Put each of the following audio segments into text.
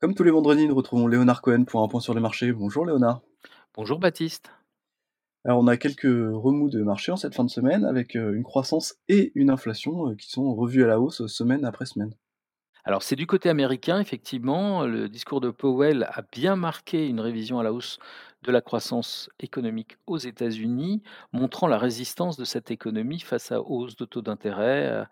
Comme tous les vendredis, nous retrouvons Léonard Cohen pour un point sur les marchés. Bonjour Léonard. Bonjour Baptiste. Alors on a quelques remous de marché en cette fin de semaine avec euh, une croissance et une inflation euh, qui sont revues à la hausse semaine après semaine. Alors c'est du côté américain, effectivement, le discours de Powell a bien marqué une révision à la hausse de la croissance économique aux États-Unis, montrant la résistance de cette économie face à hausse de taux d'intérêt,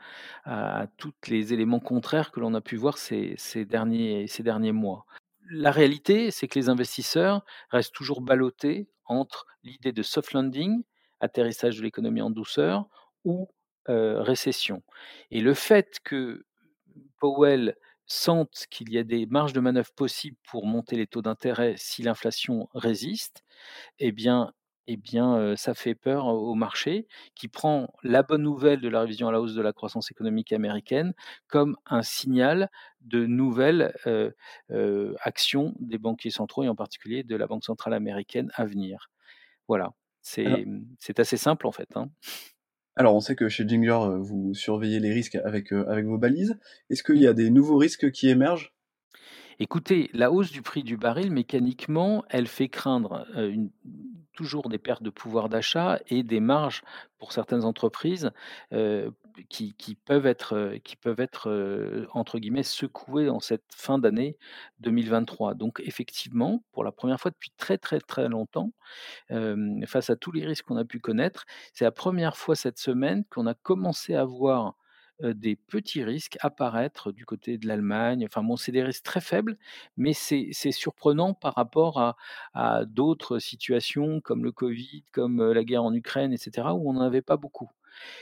à, tous les éléments contraires que l'on a pu voir ces, ces derniers, ces derniers mois. La réalité, c'est que les investisseurs restent toujours ballottés entre l'idée de soft landing, atterrissage de l'économie en douceur, ou euh, récession. Et le fait que Powell sente qu'il y a des marges de manœuvre possibles pour monter les taux d'intérêt si l'inflation résiste, eh bien eh bien, ça fait peur au marché qui prend la bonne nouvelle de la révision à la hausse de la croissance économique américaine comme un signal de nouvelles, actions des banquiers centraux et en particulier de la banque centrale américaine à venir. Voilà, mmh, c'est assez simple en fait, hein. Alors, on sait que chez Jingler, euh, vous surveillez les risques avec, euh, avec vos balises. Est-ce qu'il y a des nouveaux risques qui émergent? Écoutez, la hausse du prix du baril, mécaniquement, elle fait craindre, une toujours des pertes de pouvoir d'achat et des marges pour certaines entreprises, heu, qui peuvent être, heu, qui peuvent être, entre guillemets «secouées» en cette fin d'année 2023. Donc effectivement, pour la première fois depuis très, très, très longtemps, face à tous les risques qu'on a pu connaître, c'est la première fois cette semaine qu'on a commencé à voir, des petits risques apparaître du côté de l'Allemagne. Enfin bon, c'est des risques très faibles, mais c'est surprenant par rapport à à d'autres situations comme le covid, comme, la guerre en Ukraine et cetera, où on n'en avait pas beaucoup.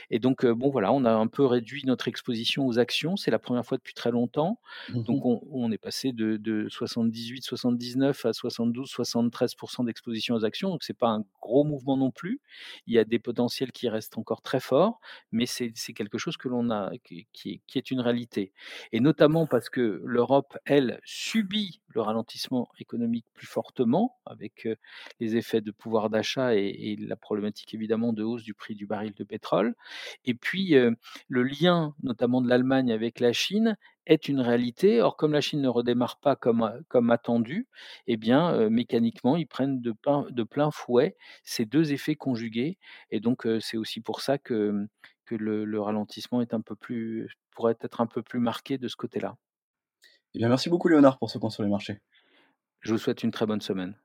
Et donc, heu, bon voilà, on a un peu réduit notre exposition aux actions. C'est la première fois depuis très longtemps. Donc Mmh on on est passé de de 78-79 à 72-73% d'exposition aux actions, donc c'est pas un gros mouvement non plus. Il y a des potentiels qui restent encore très forts, mais c'est quelque chose que l'on a qui est une réalité. Et notamment parce que l'Europe, elle, subit le ralentissement économique plus fortement avec, les effets de pouvoir d'achat et la problématique évidemment de hausse du prix du baril de pétrole. Et puis, le lien notamment de l'Allemagne avec la Chine est une réalité. Or, comme la Chine ne redémarre pas comme, comme attendu, eh bien, mécaniquement, ils prennent de plein fouet ces 2 effets conjugués et donc, c'est aussi pour ça que, que le le ralentissement est un peu plus pourrait être un peu plus marqué de ce côté-là. Eh merci beaucoup Léonard pour ce point sur les marchés. Je vous souhaite une très bonne semaine.